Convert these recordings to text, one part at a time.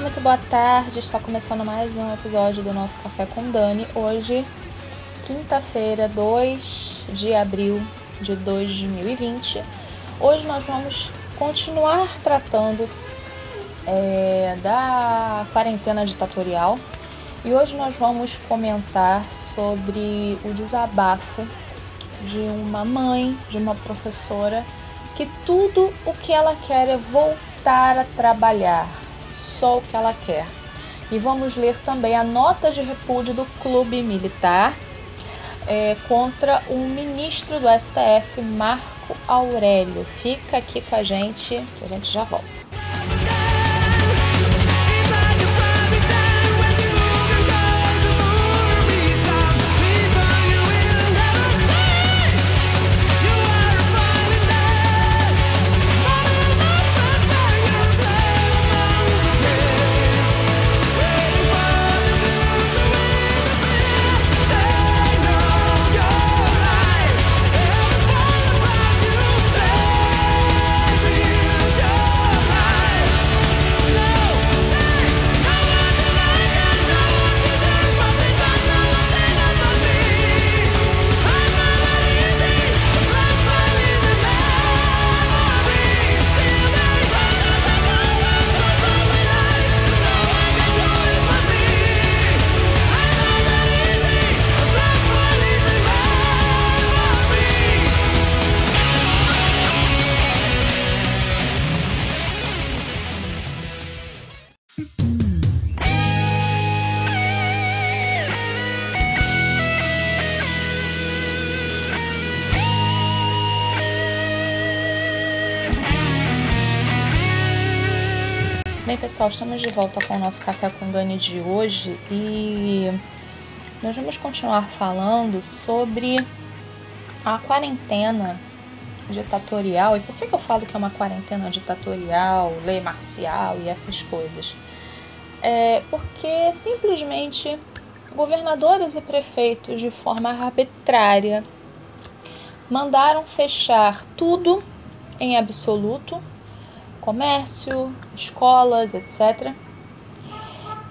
Olá, muito boa tarde. Está começando mais um episódio do nosso Café com Dani. Hoje, quinta-feira, 2 de abril de 2020. Hoje nós vamos continuar tratando é, da quarentena ditatorial e hoje nós vamos comentar sobre o desabafo de uma mãe, de uma professora, que tudo o que ela quer é voltar a trabalhar, só o que ela quer. E vamos ler também a nota de repúdio do Clube Militar é, contra o ministro do STF, Marco Aurélio. Fica aqui com a gente, que a gente já volta. Pessoal, estamos de volta com o nosso Café com Dani de hoje e nós vamos continuar falando sobre a quarentena ditatorial. E por que, que eu falo que é uma quarentena ditatorial, lei marcial e essas coisas? É porque simplesmente governadores e prefeitos, de forma arbitrária, mandaram fechar tudo em absoluto comércio, escolas, etc.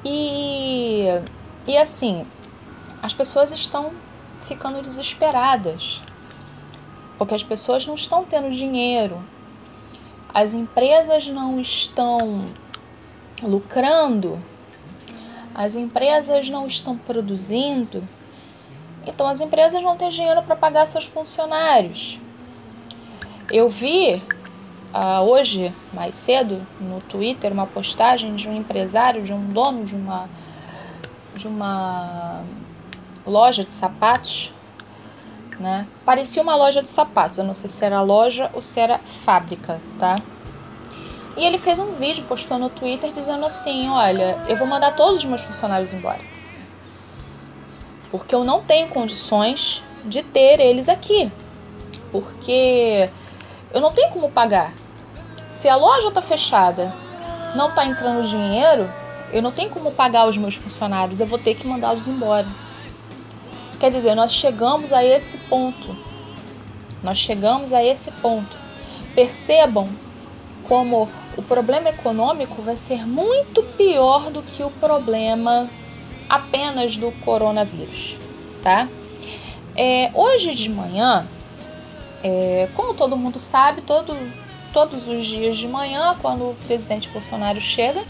E, e assim, as pessoas estão ficando desesperadas, porque as pessoas não estão tendo dinheiro, as empresas não estão lucrando, as empresas não estão produzindo, então as empresas não têm dinheiro para pagar seus funcionários. Eu vi uh, hoje, mais cedo, no Twitter, uma postagem de um empresário, de um dono de uma, de uma loja de sapatos. Né? Parecia uma loja de sapatos, eu não sei se era loja ou se era fábrica, tá? E ele fez um vídeo, postou no Twitter dizendo assim: Olha, eu vou mandar todos os meus funcionários embora. Porque eu não tenho condições de ter eles aqui. Porque eu não tenho como pagar. Se a loja está fechada, não está entrando dinheiro, eu não tenho como pagar os meus funcionários, eu vou ter que mandá-los embora. Quer dizer, nós chegamos a esse ponto. Nós chegamos a esse ponto. Percebam como o problema econômico vai ser muito pior do que o problema apenas do coronavírus, tá? É, hoje de manhã, é, como todo mundo sabe, todo, todos os dias de manhã, quando o presidente Bolsonaro chega,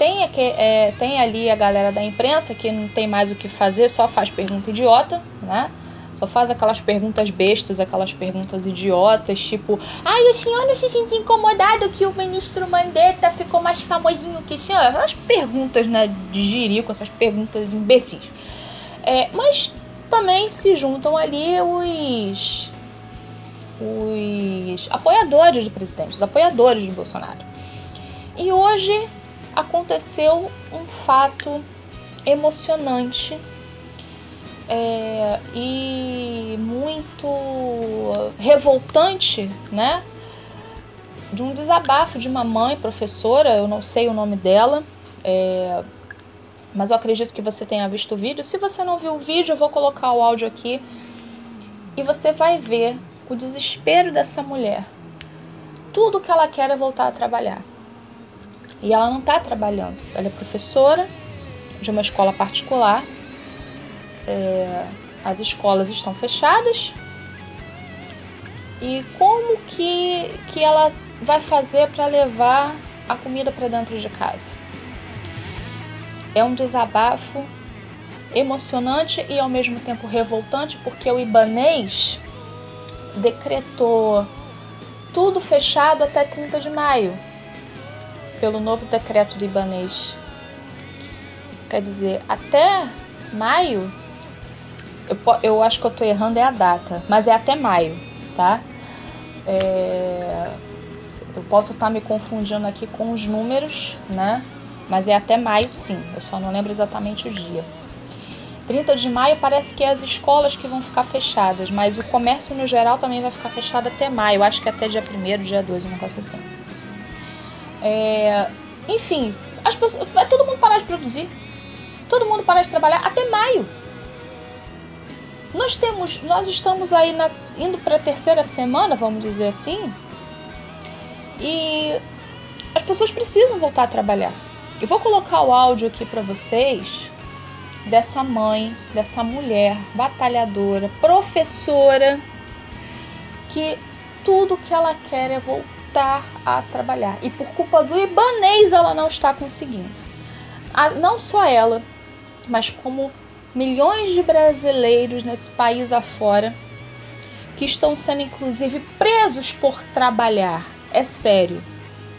tem, aqui, é, tem ali a galera da imprensa que não tem mais o que fazer, só faz pergunta idiota, né? Só faz aquelas perguntas bestas, aquelas perguntas idiotas, tipo, ai, o senhor não se sente incomodado que o ministro Mandetta ficou mais famosinho que o senhor? Aquelas perguntas, né, de jirico, essas perguntas imbecis. É, mas também se juntam ali os os apoiadores do presidente, os apoiadores de Bolsonaro. E hoje aconteceu um fato emocionante é, e muito revoltante, né? De um desabafo de uma mãe professora, eu não sei o nome dela, é, mas eu acredito que você tenha visto o vídeo. Se você não viu o vídeo, eu vou colocar o áudio aqui e você vai ver o desespero dessa mulher. Tudo que ela quer é voltar a trabalhar. e ela não está trabalhando. Ela é professora de uma escola particular. É, as escolas estão fechadas. E como que, que ela vai fazer para levar a comida para dentro de casa? É um desabafo emocionante e ao mesmo tempo revoltante, porque o Ibanês decretou tudo fechado até 30 de maio, pelo novo decreto do Ibanês. Quer dizer, até maio, eu, eu acho que eu estou errando é a data, mas é até maio, tá? É, eu posso estar tá me confundindo aqui com os números, né? Mas é até maio sim, eu só não lembro exatamente o dia. 30 de maio parece que é as escolas que vão ficar fechadas, mas o comércio no geral também vai ficar fechado até maio, acho que até dia 1 dia 2, um negócio assim. É, enfim, as pessoas, vai todo mundo parar de produzir, todo mundo parar de trabalhar até maio. Nós temos, nós estamos aí na, indo para a terceira semana, vamos dizer assim, e as pessoas precisam voltar a trabalhar. Eu vou colocar o áudio aqui para vocês dessa mãe, dessa mulher batalhadora, professora, que tudo que ela quer é voltar a trabalhar. E por culpa do Ibanês ela não está conseguindo. Não só ela, mas como milhões de brasileiros nesse país afora que estão sendo inclusive presos por trabalhar. É sério.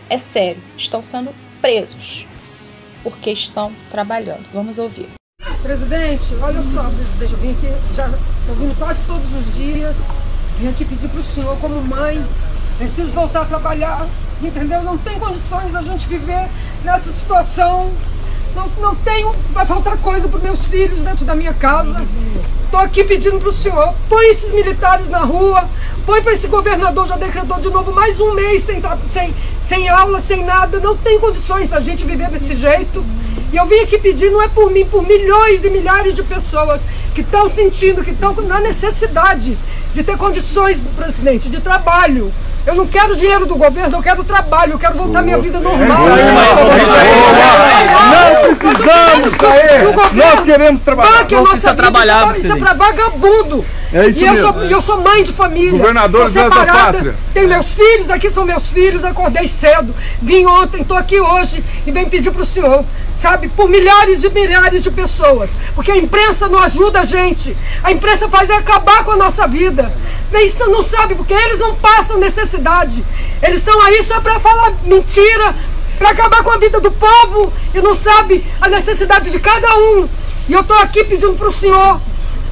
É sério. Estão sendo presos porque estão trabalhando. Vamos ouvir. Presidente, olha só, presidente, eu vim aqui, já estou vindo quase todos os dias, vim aqui pedir para o senhor, como mãe, preciso voltar a trabalhar, entendeu? Não tem condições da gente viver nessa situação, não, não tenho, vai faltar coisa para meus filhos dentro da minha casa. Estou aqui pedindo para o senhor, põe esses militares na rua, põe para esse governador, já decretou de novo mais um mês sem, sem, sem aula, sem nada, não tem condições da gente viver desse jeito. E eu vim aqui pedir, não é por mim, por milhões e milhares de pessoas que estão sentindo, que estão na necessidade de ter condições, presidente, de trabalho. Eu não quero dinheiro do governo, eu quero trabalho, eu quero voltar minha vida normal. Não precisamos sair. Nós queremos trabalhar. Não precisa trabalhar. Isso é para vagabundo. É isso e eu sou, eu sou mãe de família. Governador sou separada. Tenho meus filhos, aqui são meus filhos. Acordei cedo, vim ontem, estou aqui hoje e venho pedir para o senhor, sabe, por milhares e milhares de pessoas. Porque a imprensa não ajuda a gente. A imprensa faz é acabar com a nossa vida. Isso não sabe, porque eles não passam necessidade. Eles estão aí só para falar mentira, para acabar com a vida do povo e não sabe a necessidade de cada um. E eu estou aqui pedindo para o senhor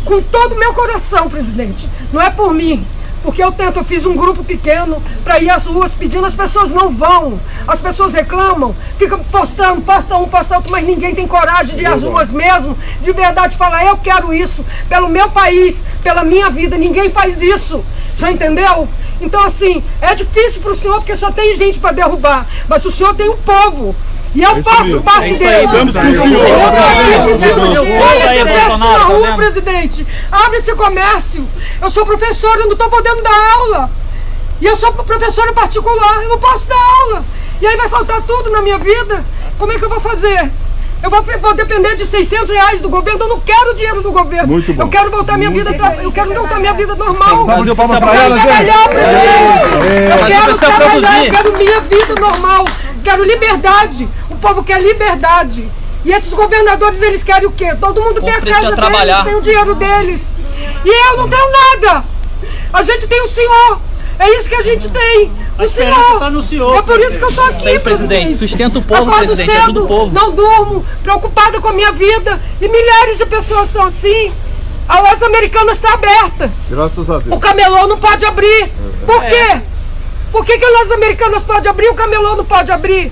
com todo o meu coração, presidente. Não é por mim. Porque eu tento, eu fiz um grupo pequeno para ir às ruas pedindo, as pessoas não vão. As pessoas reclamam, ficam postando, posta um, posta outro, mas ninguém tem coragem de ir às ruas mesmo, de verdade falar, eu quero isso, pelo meu país, pela minha vida, ninguém faz isso. Você entendeu? Então, assim, é difícil para o senhor porque só tem gente para derrubar, mas o senhor tem um povo. E eu faço parte dele. Estamos com o senhor. Põe esse exército na rua, presidente. Abre esse comércio. Eu sou professora, eu não estou podendo dar aula. E eu sou professora particular, eu não posso dar aula. E aí vai faltar tudo na minha vida. Como é que eu vou fazer? Eu vou, vou, depender de 600 reais do governo. Eu não quero dinheiro do governo. Muito bom. Eu quero voltar minha vida. Eu quero voltar minha vida normal. Fazer eu quero trabalhar, presidente. É. Eu quero trabalhar. Eu quero minha vida normal. Quero liberdade. O povo quer liberdade. E esses governadores, eles querem o quê? Todo mundo tem a casa deles, tem o dinheiro deles. E eu não tenho nada. A gente tem o senhor. É isso que a gente tem. O senhor. Tá no senhor. É por isso que eu estou aqui. Aí, presidente. Sustenta o povo, Acordo presidente. cedo, Ajuda o povo. Não durmo, preocupada com a minha vida. E milhares de pessoas estão assim. A loja americana está aberta. Graças a O Deus. camelô não pode abrir. Por quê? Por que, que as lojas americanas podem abrir e o camelô não pode abrir?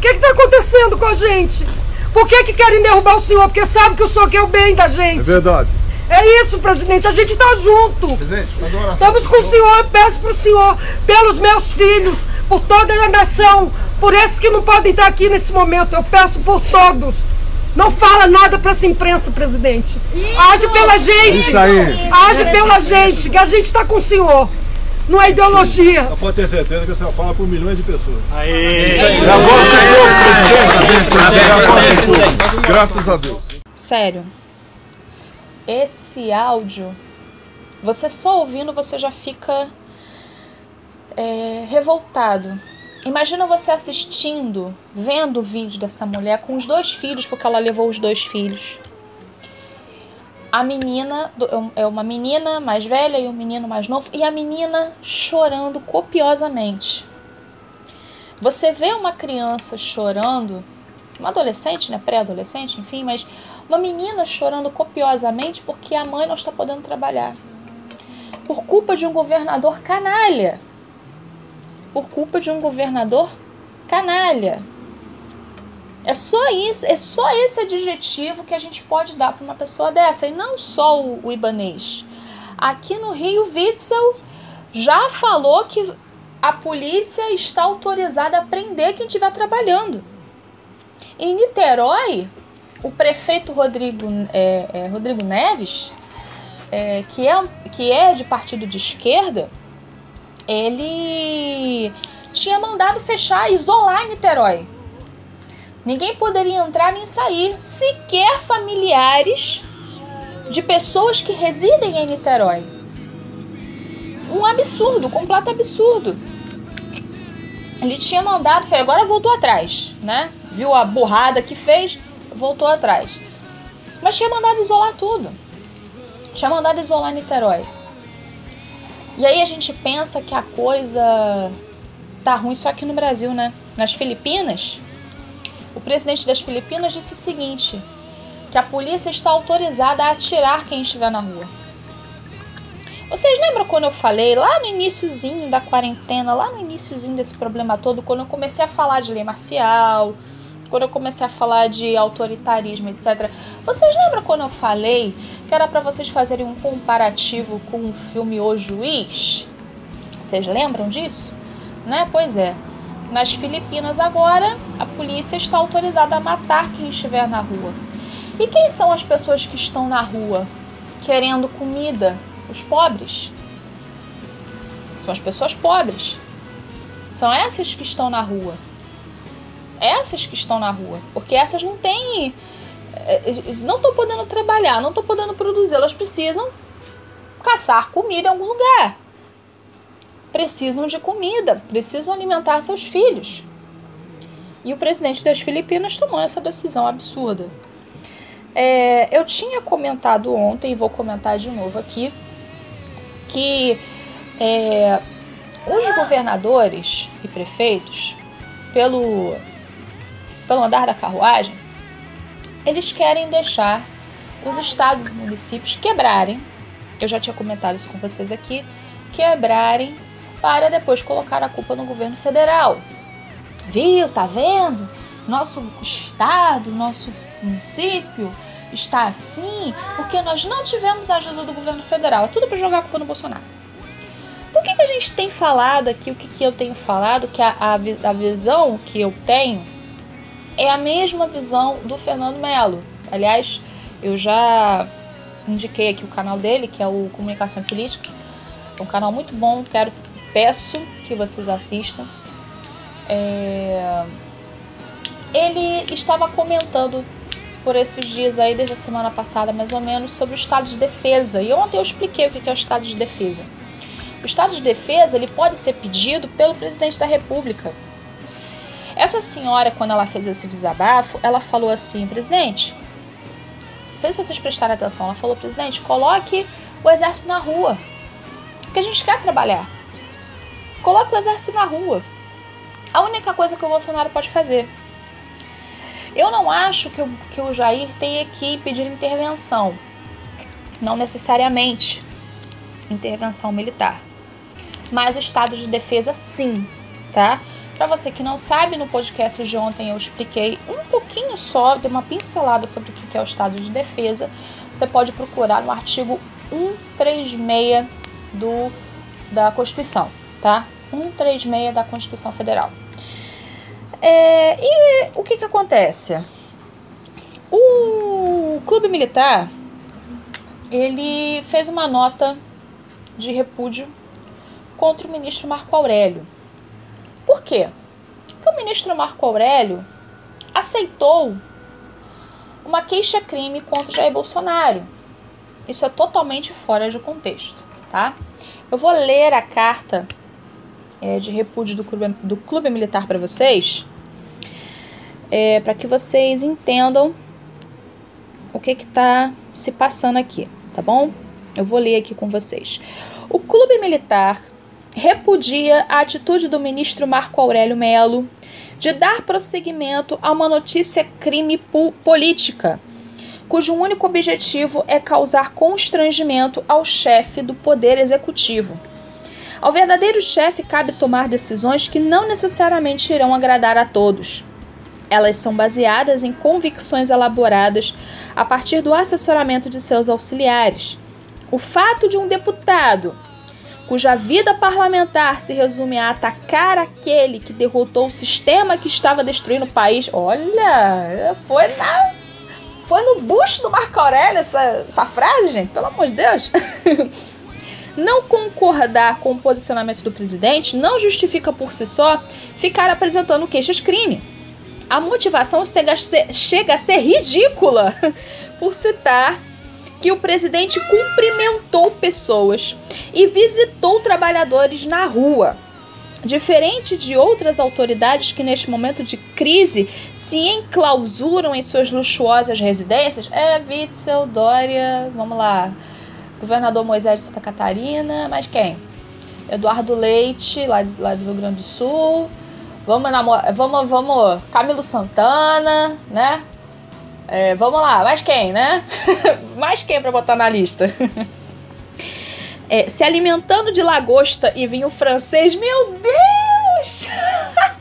O que está acontecendo com a gente? Por que, que querem derrubar o senhor? Porque sabe que o senhor quer o bem da É gente. verdade. É isso, presidente. A gente está junto. Presidente, faz uma oração. Estamos com o senhor. Eu peço para o senhor, pelos meus filhos, por toda a nação, por esses que não podem estar aqui nesse momento. Eu peço por todos. Não fala nada para essa imprensa, presidente. Age pela gente. Isso aí. Age pela gente, que a gente está com o senhor. Não é ideologia. Só pode ter certeza que você fala por milhões de pessoas. Aí. Graças a Deus. Sério. Esse áudio, você só ouvindo, você já fica é, revoltado. Imagina você assistindo, vendo o vídeo dessa mulher com os dois filhos, porque ela levou os dois filhos. A menina, é uma menina mais velha e um menino mais novo, e a menina chorando copiosamente. Você vê uma criança chorando, uma adolescente, né, pré-adolescente, enfim, mas uma menina chorando copiosamente porque a mãe não está podendo trabalhar. Por culpa de um governador canalha. Por culpa de um governador canalha. É só isso, é só esse adjetivo que a gente pode dar para uma pessoa dessa, e não só o, o ibanês. Aqui no Rio, Witzel já falou que a polícia está autorizada a prender quem estiver trabalhando. Em Niterói, o prefeito Rodrigo, é, é, Rodrigo Neves, é, que, é, que é de partido de esquerda, ele tinha mandado fechar, isolar Niterói. Ninguém poderia entrar nem sair, sequer familiares de pessoas que residem em Niterói. Um absurdo, um completo absurdo. Ele tinha mandado, agora voltou atrás, né? Viu a burrada que fez, voltou atrás. Mas tinha mandado isolar tudo. Tinha mandado isolar Niterói. E aí a gente pensa que a coisa tá ruim só aqui no Brasil, né? Nas Filipinas, o presidente das Filipinas disse o seguinte: que a polícia está autorizada a atirar quem estiver na rua. Vocês lembram quando eu falei lá no iníciozinho da quarentena, lá no iníciozinho desse problema todo, quando eu comecei a falar de lei marcial, quando eu comecei a falar de autoritarismo, etc. Vocês lembram quando eu falei que era para vocês fazerem um comparativo com o filme O Juiz? Vocês lembram disso? Né? Pois é. Nas Filipinas agora, a polícia está autorizada a matar quem estiver na rua. E quem são as pessoas que estão na rua querendo comida? Os pobres. São as pessoas pobres. São essas que estão na rua. Essas que estão na rua. Porque essas não têm. Eh, não estão podendo trabalhar, não estão podendo produzir. Elas precisam caçar comida em algum lugar precisam de comida, precisam alimentar seus filhos. E o presidente das Filipinas tomou essa decisão absurda. É, eu tinha comentado ontem, vou comentar de novo aqui, que é, os governadores e prefeitos, pelo, pelo andar da carruagem, eles querem deixar os estados e municípios quebrarem. Eu já tinha comentado isso com vocês aqui, quebrarem para depois colocar a culpa no governo federal. Viu? Tá vendo? Nosso estado, nosso município está assim porque nós não tivemos a ajuda do governo federal. É tudo para jogar a culpa no Bolsonaro. O que, que a gente tem falado aqui? O que, que eu tenho falado? Que a, a, a visão que eu tenho é a mesma visão do Fernando Melo. Aliás, eu já indiquei aqui o canal dele, que é o Comunicação Política. É um canal muito bom, quero peço que vocês assistam. É... Ele estava comentando por esses dias aí, desde a semana passada mais ou menos, sobre o estado de defesa. E ontem eu expliquei o que é o estado de defesa. O estado de defesa ele pode ser pedido pelo presidente da República. Essa senhora, quando ela fez esse desabafo, ela falou assim, presidente, não sei se vocês prestaram atenção, ela falou, presidente, coloque o exército na rua, porque a gente quer trabalhar. Coloque o exército na rua. A única coisa que o Bolsonaro pode fazer. Eu não acho que o, que o Jair tenha que pedir intervenção. Não necessariamente intervenção militar. Mas estado de defesa, sim, tá? Para você que não sabe, no podcast de ontem eu expliquei um pouquinho só, dei uma pincelada sobre o que é o estado de defesa. Você pode procurar no artigo 136 do, da Constituição tá? 136 da Constituição Federal. É, e o que que acontece? O Clube Militar, ele fez uma nota de repúdio contra o ministro Marco Aurélio. Por quê? Porque o ministro Marco Aurélio aceitou uma queixa-crime contra Jair Bolsonaro. Isso é totalmente fora de contexto, tá? Eu vou ler a carta é, de repúdio do clube, do clube militar para vocês, é, para que vocês entendam o que está se passando aqui, tá bom? Eu vou ler aqui com vocês. O clube militar repudia a atitude do ministro Marco Aurélio Melo de dar prosseguimento a uma notícia crime política, cujo único objetivo é causar constrangimento ao chefe do Poder Executivo. Ao verdadeiro chefe cabe tomar decisões que não necessariamente irão agradar a todos. Elas são baseadas em convicções elaboradas a partir do assessoramento de seus auxiliares. O fato de um deputado cuja vida parlamentar se resume a atacar aquele que derrotou o sistema que estava destruindo o país. Olha, foi na foi no bucho do Marco Aurélio essa, essa frase, gente, pelo amor de Deus. Não concordar com o posicionamento do presidente não justifica por si só ficar apresentando queixas-crime. A motivação chega a ser, chega a ser ridícula por citar que o presidente cumprimentou pessoas e visitou trabalhadores na rua. Diferente de outras autoridades que, neste momento de crise, se enclausuram em suas luxuosas residências, é Witzel, Dória, vamos lá, governador Moisés de Santa Catarina, mas quem? Eduardo Leite, lá, lá do Rio Grande do Sul. Vamos, namorar, vamos, vamos, Camilo Santana, né? É, vamos lá, mais quem, né? mais quem para botar na lista? é, se alimentando de lagosta e vinho francês, meu Deus!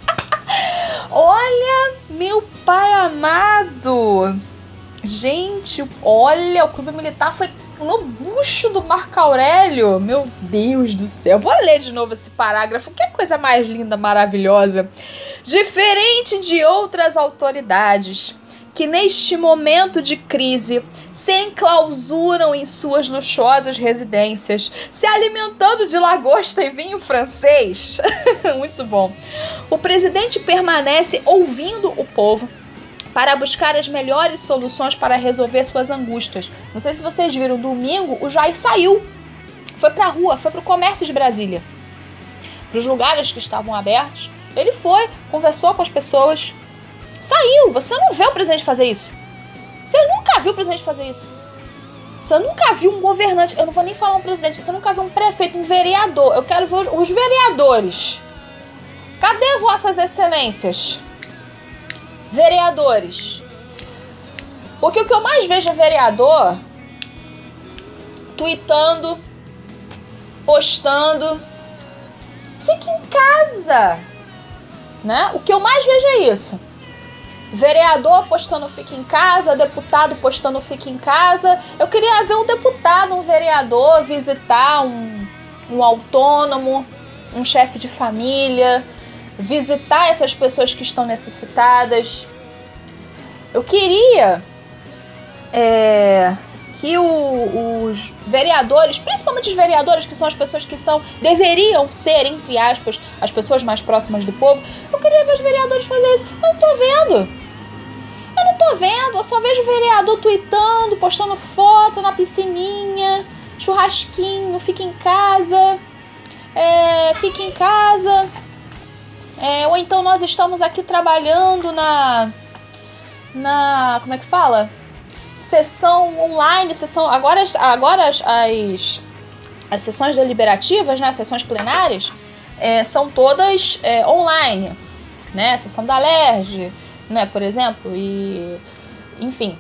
Olha, meu pai amado! Gente, olha, o clube militar foi no bucho do Marco Aurélio. Meu Deus do céu. Vou ler de novo esse parágrafo. Que coisa mais linda, maravilhosa. Diferente de outras autoridades, que neste momento de crise se enclausuram em suas luxuosas residências, se alimentando de lagosta e vinho francês. Muito bom. O presidente permanece ouvindo o povo para buscar as melhores soluções para resolver suas angústias. Não sei se vocês viram, domingo o Jair saiu, foi para a rua, foi para o comércio de Brasília, para os lugares que estavam abertos. Ele foi, conversou com as pessoas, Saiu. Você não vê o presidente fazer isso. Você nunca viu o presidente fazer isso. Você nunca viu um governante. Eu não vou nem falar um presidente. Você nunca viu um prefeito, um vereador. Eu quero ver os, vereadores. Cadê vossas excelências? Vereadores. Porque o que eu mais vejo é vereador tweetando, postando. Fique em casa. Né? O que eu mais vejo é isso. Vereador postando fica em casa, deputado postando fica em casa. Eu queria ver um deputado, um vereador visitar um, um autônomo, um chefe de família, visitar essas pessoas que estão necessitadas. Eu queria é, que o, os vereadores, principalmente os vereadores, que são as pessoas que são, deveriam ser, entre aspas, as pessoas mais próximas do povo, eu queria ver os vereadores fazer isso. Eu não tô vendo. Eu não tô vendo, eu só vejo vereador tweetando, postando foto na piscininha, churrasquinho, fica em casa, é, fica em casa. É, ou então nós estamos aqui trabalhando na. Na. Como é que fala? Sessão online, sessão. Agora, agora as, as, as sessões deliberativas, né? As sessões plenárias, é, são todas é, online. Né? Sessão da LERJ, né, por exemplo, e enfim,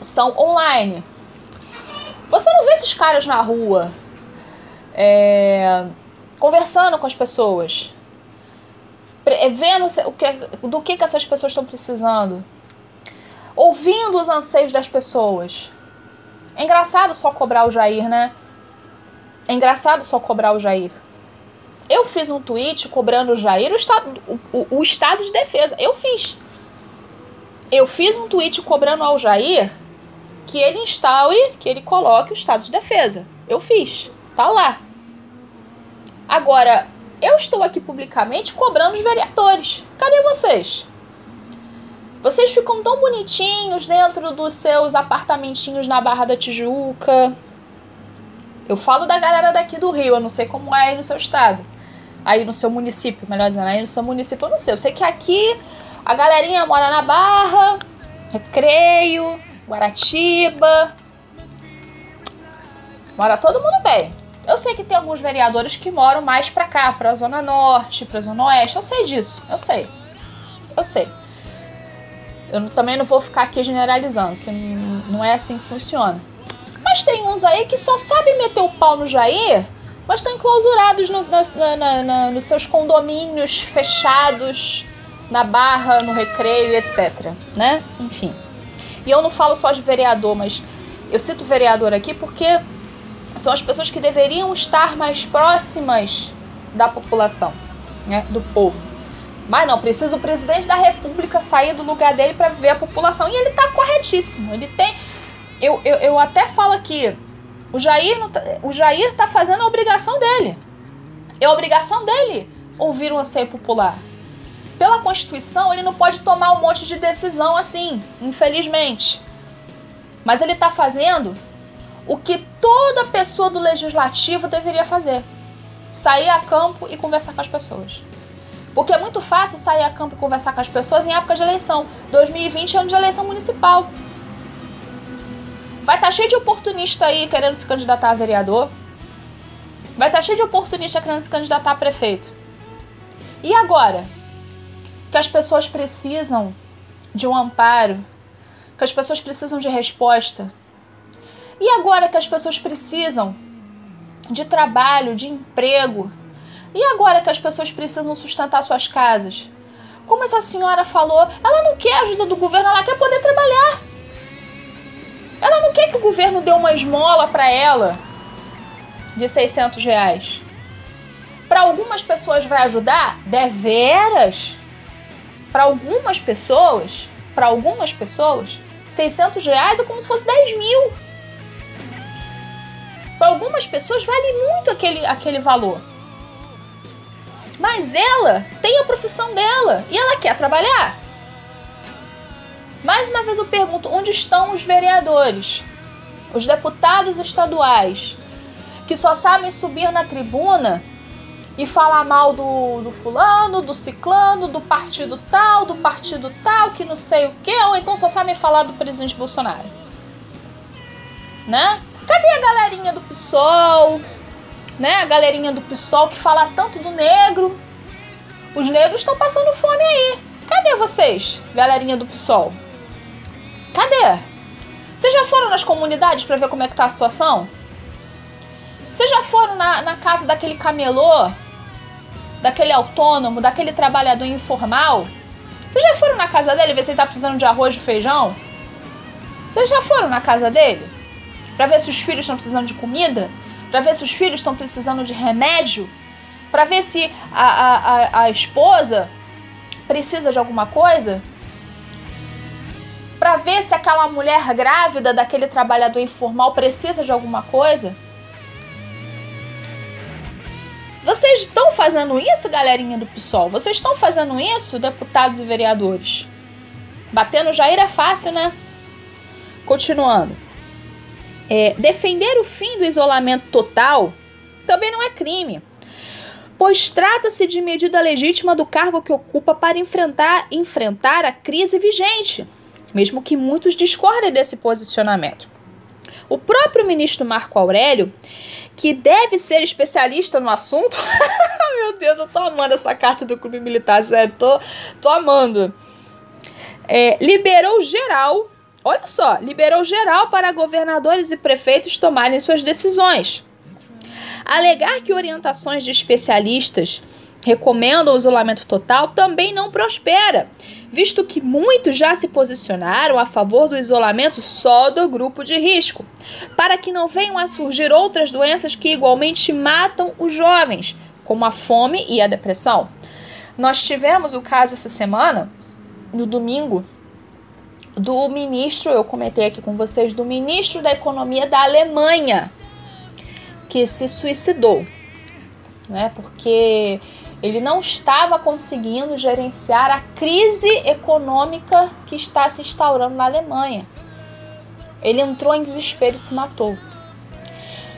são online. Você não vê esses caras na rua é, conversando com as pessoas, vendo o que, do que, que essas pessoas estão precisando, ouvindo os anseios das pessoas. É engraçado só cobrar o Jair, né? É engraçado só cobrar o Jair. Eu fiz um tweet cobrando o Jair o estado, o, o, o estado de defesa. Eu fiz. Eu fiz um tweet cobrando ao Jair que ele instaure, que ele coloque o estado de defesa. Eu fiz. Tá lá. Agora, eu estou aqui publicamente cobrando os vereadores. Cadê vocês? Vocês ficam tão bonitinhos dentro dos seus apartamentinhos na Barra da Tijuca. Eu falo da galera daqui do Rio, eu não sei como é aí no seu estado. Aí no seu município, melhor dizendo, aí no seu município eu não sei. Eu sei que aqui a galerinha mora na Barra, Recreio, Guaratiba. Mora todo mundo bem. Eu sei que tem alguns vereadores que moram mais pra cá, pra Zona Norte, pra Zona Oeste. Eu sei disso, eu sei. Eu sei. Eu também não vou ficar aqui generalizando, que não é assim que funciona. Mas tem uns aí que só sabem meter o pau no Jair, mas estão enclausurados nos, na, na, na, nos seus condomínios fechados, na barra, no recreio, etc. Né? Enfim. E eu não falo só de vereador, mas eu cito vereador aqui porque são as pessoas que deveriam estar mais próximas da população, né? do povo. Mas não, precisa o presidente da república sair do lugar dele para ver a população. E ele tá corretíssimo. Ele tem. Eu, eu, eu até falo aqui, o Jair, não tá, o Jair tá fazendo a obrigação dele. É a obrigação dele ouvir o anseio popular. Pela Constituição, ele não pode tomar um monte de decisão assim, infelizmente. Mas ele tá fazendo o que toda pessoa do legislativo deveria fazer: sair a campo e conversar com as pessoas. Porque é muito fácil sair a campo e conversar com as pessoas em época de eleição. 2020 é ano de eleição municipal. Vai estar tá cheio de oportunista aí querendo se candidatar a vereador. Vai estar tá cheio de oportunista querendo se candidatar a prefeito. E agora? Que as pessoas precisam de um amparo, que as pessoas precisam de resposta. E agora que as pessoas precisam de trabalho, de emprego, e agora que as pessoas precisam sustentar suas casas? Como essa senhora falou, ela não quer ajuda do governo, ela quer poder trabalhar. Ela não quer que o governo dê uma esmola para ela de 600 reais. Para algumas pessoas vai ajudar, deveras. Para algumas pessoas, para algumas pessoas, 600 reais é como se fosse 10 mil. Para algumas pessoas vale muito aquele, aquele valor. Mas ela tem a profissão dela e ela quer trabalhar. Mais uma vez eu pergunto: onde estão os vereadores, os deputados estaduais, que só sabem subir na tribuna e falar mal do, do fulano, do ciclano, do partido tal, do partido tal, que não sei o que, ou então só sabem falar do presidente Bolsonaro? Né? Cadê a galerinha do PSOL? né? A galerinha do PSOL que fala tanto do negro. Os negros estão passando fome aí. Cadê vocês, galerinha do PSOL? Cadê? Vocês já foram nas comunidades para ver como é que tá a situação? Vocês já foram na, na casa daquele camelô, daquele autônomo, daquele trabalhador informal? Vocês já foram na casa dele ver se ele tá precisando de arroz e feijão? Vocês já foram na casa dele? Para ver se os filhos estão precisando de comida? para ver se os filhos estão precisando de remédio, para ver se a, a, a, esposa precisa de alguma coisa, para ver se aquela mulher grávida daquele trabalhador informal precisa de alguma coisa. Vocês estão fazendo isso, galerinha do PSOL? Vocês estão fazendo isso, deputados e vereadores? Bater no Jair é fácil, né? Continuando. É, defender o fim do isolamento total também não é crime, pois trata-se de medida legítima do cargo que ocupa para enfrentar, enfrentar a crise vigente, mesmo que muitos discordem desse posicionamento. O próprio ministro Marco Aurélio, que deve ser especialista no assunto, meu Deus, eu tô amando essa carta do Clube Militar, sério, tô, tô amando. É, liberou geral olha só, liberou geral para governadores e prefeitos tomarem suas decisões. Alegar que orientações de especialistas recomendam o isolamento total também não prospera, visto que muitos já se posicionaram a favor do isolamento só do grupo de risco, para que não venham a surgir outras doenças que igualmente matam os jovens, como a fome e a depressão. Nós tivemos o caso essa semana, no domingo, do ministro, eu comentei aqui com vocês, do ministro da Economia da Alemanha, que se suicidou. né? Porque ele não estava conseguindo gerenciar a crise econômica que está se instaurando na Alemanha. Ele entrou em desespero e se matou.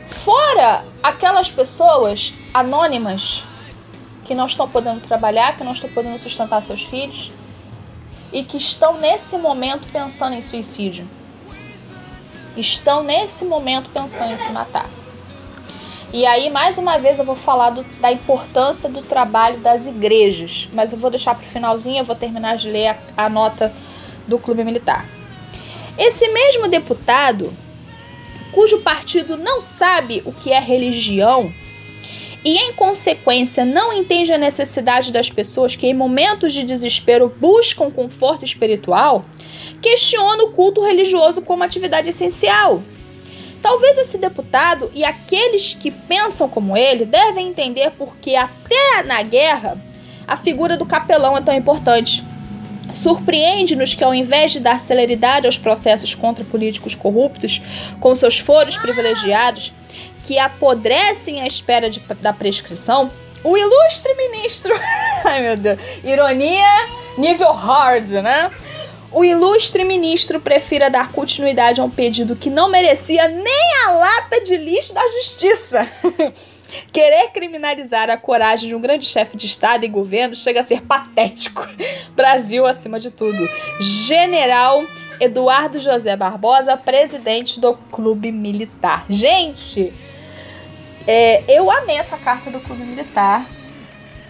Fora aquelas pessoas anônimas que não estão podendo trabalhar, que não estão podendo sustentar seus filhos e que estão nesse momento pensando em suicídio. Estão nesse momento pensando em se matar. E aí, mais uma vez, eu vou falar do, da importância do trabalho das igrejas. Mas eu vou deixar para o finalzinho, eu vou terminar de ler a, a nota do Clube Militar. Esse mesmo deputado, cujo partido não sabe o que é religião e, em consequência, não entende a necessidade das pessoas que, em momentos de desespero, buscam conforto espiritual, questiona o culto religioso como atividade essencial Talvez esse deputado e aqueles que pensam como ele devem entender porque até na guerra a figura do capelão é tão importante. Surpreende-nos que, ao invés de dar celeridade aos processos contra políticos corruptos, com seus foros privilegiados, que apodrecem à espera de, da prescrição, o ilustre ministro. Ai meu Deus! Ironia nível hard, né? o ilustre ministro prefira dar continuidade a um pedido que não merecia nem a lata de lixo da justiça. Querer criminalizar a coragem de um grande chefe de Estado e governo chega a ser patético. Brasil acima de tudo. General Eduardo José Barbosa, presidente do Clube Militar. Gente, é, eu amei essa carta do Clube Militar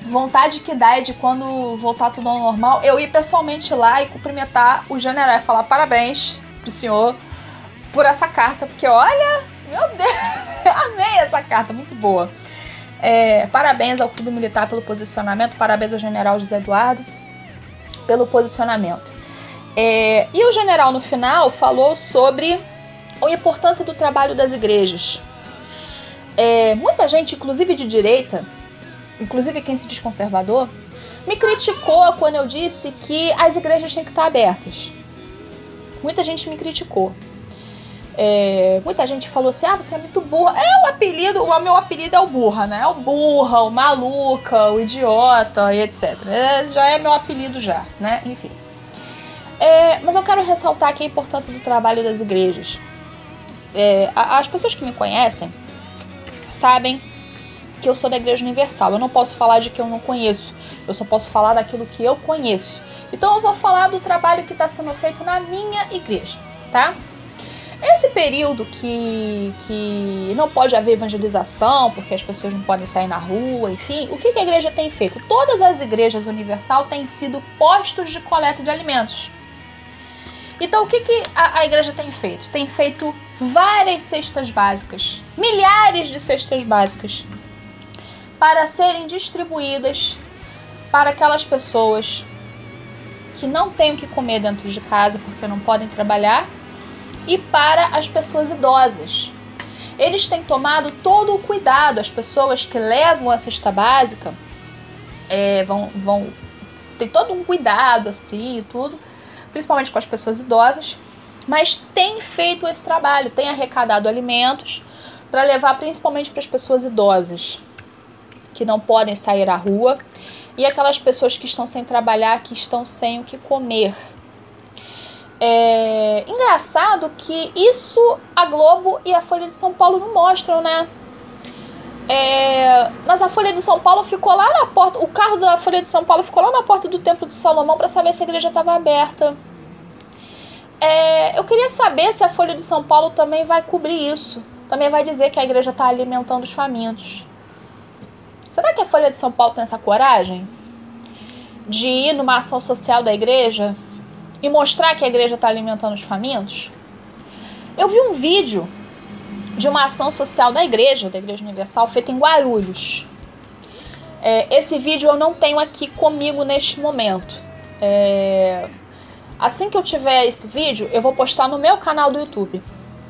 vontade que dá é de quando voltar tudo ao normal, eu ir pessoalmente lá e cumprimentar o general e falar parabéns pro senhor por essa carta, porque olha, meu Deus, amei essa carta, muito boa. É, parabéns ao Clube Militar pelo posicionamento, parabéns ao general José Eduardo pelo posicionamento. É, e o general no final falou sobre a importância do trabalho das igrejas. É, muita gente, inclusive de direita, inclusive quem se diz conservador, me criticou quando eu disse que as igrejas têm que estar abertas. Muita gente me criticou. É, muita gente falou assim: ah, você é muito burra. É o apelido, o meu apelido é o burra, né? É o burra, o maluca, o idiota e etc. É, já é meu apelido, já, né? Enfim. É, mas eu quero ressaltar aqui a importância do trabalho das igrejas. É, as pessoas que me conhecem sabem que eu sou da Igreja Universal. Eu não posso falar de que eu não conheço. Eu só posso falar daquilo que eu conheço. Então eu vou falar do trabalho que está sendo feito na minha igreja, tá? Esse período que, que não pode haver evangelização, porque as pessoas não podem sair na rua, enfim, o que a igreja tem feito? Todas as igrejas universal têm sido postos de coleta de alimentos. Então, o que, que a, a igreja tem feito? Tem feito várias cestas básicas, milhares de cestas básicas para serem distribuídas para aquelas pessoas que não têm o que comer dentro de casa porque não podem trabalhar e para as pessoas idosas. Eles têm tomado todo o cuidado, as pessoas que levam a cesta básica é, vão, vão ter todo um cuidado assim e tudo, principalmente com as pessoas idosas, mas tem feito esse trabalho, tem arrecadado alimentos para levar principalmente para as pessoas idosas que não podem sair à rua e aquelas pessoas que estão sem trabalhar, que estão sem o que comer. É engraçado que isso a Globo e a Folha de São Paulo não mostram, né? É, mas a Folha de São Paulo ficou lá na porta, o carro da Folha de São Paulo ficou lá na porta do Templo de Salomão para saber se a igreja estava aberta. É, eu queria saber se a Folha de São Paulo também vai cobrir isso. Também vai dizer que a igreja está alimentando os famintos. Será que a Folha de São Paulo tem essa coragem de ir numa ação social da igreja e mostrar que a igreja está alimentando os famintos? Eu vi um vídeo de uma ação social da igreja, da Igreja Universal, feita em Guarulhos. É, esse vídeo eu não tenho aqui comigo neste momento. É, assim que eu tiver esse vídeo, eu vou postar no meu canal do YouTube,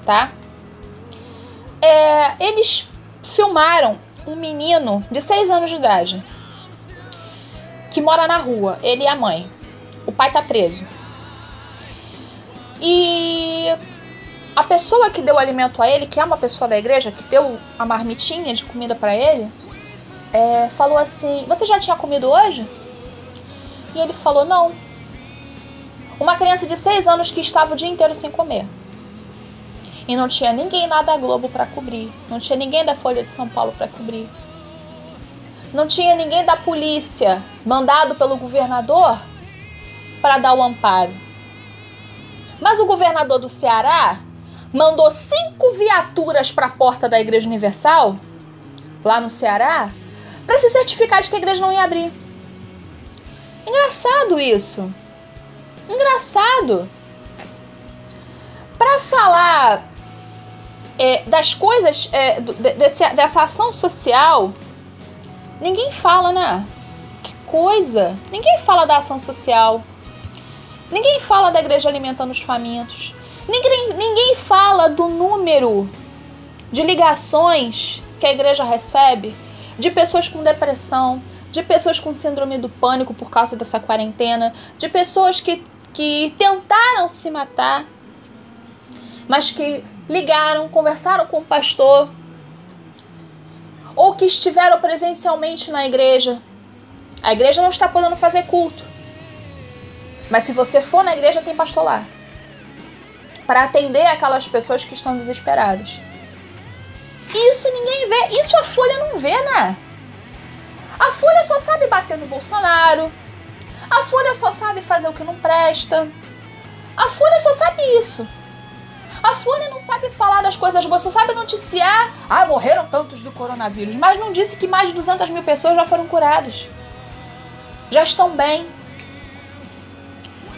tá? É, eles filmaram um menino de 6 anos de idade que mora na rua, ele e a mãe. O pai tá preso. E a pessoa que deu alimento a ele, que é uma pessoa da igreja, que deu a marmitinha de comida para ele, é, falou assim: Você já tinha comido hoje? E ele falou: Não. Uma criança de 6 anos que estava o dia inteiro sem comer. E não tinha ninguém lá da Globo para cobrir. Não tinha ninguém da Folha de São Paulo para cobrir. Não tinha ninguém da polícia mandado pelo governador para dar o amparo. Mas o governador do Ceará mandou cinco viaturas para a porta da Igreja Universal, lá no Ceará, para se certificar de que a igreja não ia abrir. Engraçado isso. Engraçado. Para falar é, das coisas, é, desse, dessa ação social, ninguém fala, né? Que coisa! Ninguém fala da ação social. Ninguém fala da igreja alimentando os famintos. Ninguém, ninguém fala do número de ligações que a igreja recebe de pessoas com depressão, de pessoas com síndrome do pânico por causa dessa quarentena, de pessoas que, que tentaram se matar, mas que ligaram, conversaram com o pastor, ou que estiveram presencialmente na igreja. A igreja não está podendo fazer culto. Mas se você for na igreja, tem pastor lá. Para atender aquelas pessoas que estão desesperadas. Isso ninguém vê. Isso a Folha não vê, né? A Folha só sabe bater no Bolsonaro. A Folha só sabe fazer o que não presta. A Folha só sabe isso. A Folha não sabe falar das coisas boas, só sabe noticiar. Ah, morreram tantos do coronavírus, mas não disse que mais de 200 mil pessoas já foram curadas. Já estão bem.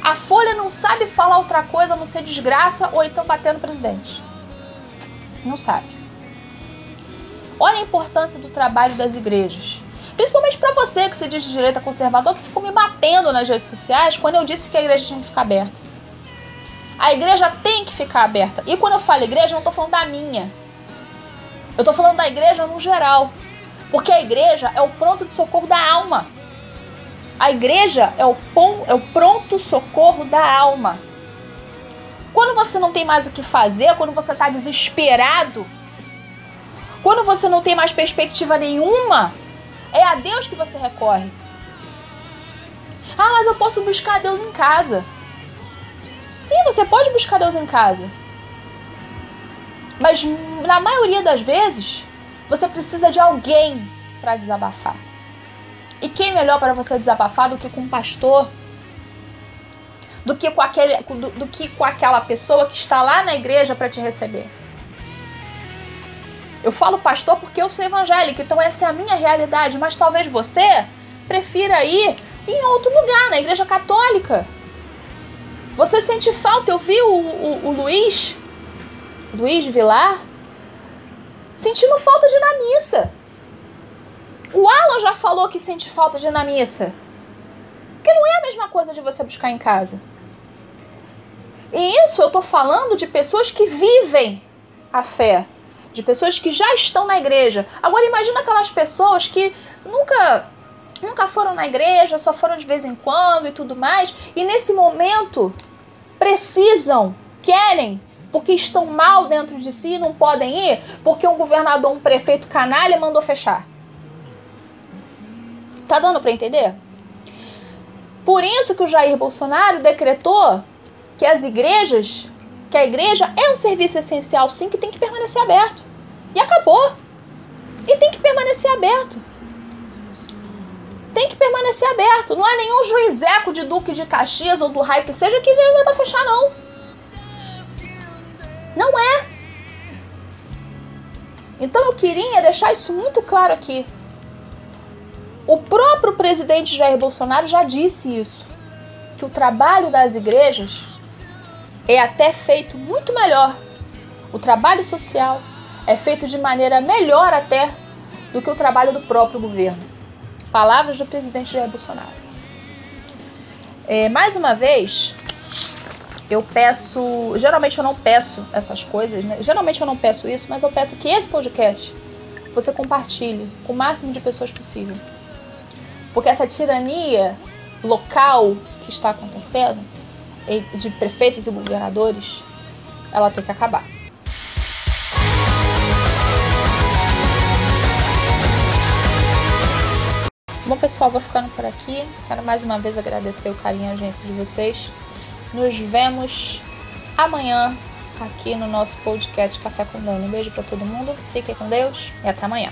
A Folha não sabe falar outra coisa a não ser desgraça ou então bater no presidente. Não sabe. Olha a importância do trabalho das igrejas. Principalmente para você que se diz de direita conservador, que ficou me batendo nas redes sociais quando eu disse que a igreja tinha que ficar aberta. A igreja tem que ficar aberta. E quando eu falo igreja, eu não estou falando da minha. Eu estou falando da igreja no geral. Porque a igreja é o pronto de socorro da alma. A igreja é o, pom, é o pronto socorro da alma. Quando você não tem mais o que fazer, quando você está desesperado, quando você não tem mais perspectiva nenhuma, é a Deus que você recorre. Ah, mas eu posso buscar Deus em casa. Sim, você pode buscar Deus em casa. Mas na maioria das vezes, você precisa de alguém para desabafar. E quem melhor para você desabafar do que com um pastor? Do que com, aquele, do, do que com aquela pessoa que está lá na igreja para te receber? Eu falo pastor porque eu sou evangélica, então essa é a minha realidade, mas talvez você prefira ir em outro lugar, na igreja católica. Você sente falta? Eu vi o, o, o Luiz, Luiz Vilar, sentindo falta de ir na missa. O Alan já falou que sente falta de ir na missa. Porque não é a mesma coisa de você buscar em casa. E isso eu tô falando de pessoas que vivem a fé, de pessoas que já estão na igreja. Agora imagina aquelas pessoas que nunca nunca foram na igreja, só foram de vez em quando e tudo mais, e nesse momento precisam, querem, porque estão mal dentro de si não podem ir, porque um governador, um prefeito canalha mandou fechar. Tá dando para entender? Por isso que o Jair Bolsonaro decretou que as igrejas, que a igreja é um serviço essencial sim que tem que permanecer aberto. E acabou. E tem que permanecer aberto tem que permanecer aberto. Não há nenhum juizeco de Duque de Caxias ou do raio que seja que venha mandar fechar, não. Não é. Então eu queria deixar isso muito claro aqui. O próprio presidente Jair Bolsonaro já disse isso. Que o trabalho das igrejas é até feito muito melhor. O trabalho social é feito de maneira melhor até do que o trabalho do próprio governo. Palavras do presidente Jair Bolsonaro. É, mais uma vez, eu peço. Geralmente eu não peço essas coisas, né? Geralmente eu não peço isso, mas eu peço que esse podcast você compartilhe com o máximo de pessoas possível. Porque essa tirania local que está acontecendo, de prefeitos e governadores, ela tem que acabar. Bom, pessoal, vou ficando por aqui. Quero mais uma vez agradecer o carinho e a agência de vocês. Nos vemos amanhã aqui no nosso podcast Café com Dano. Um beijo para todo mundo, fiquem com Deus e até amanhã.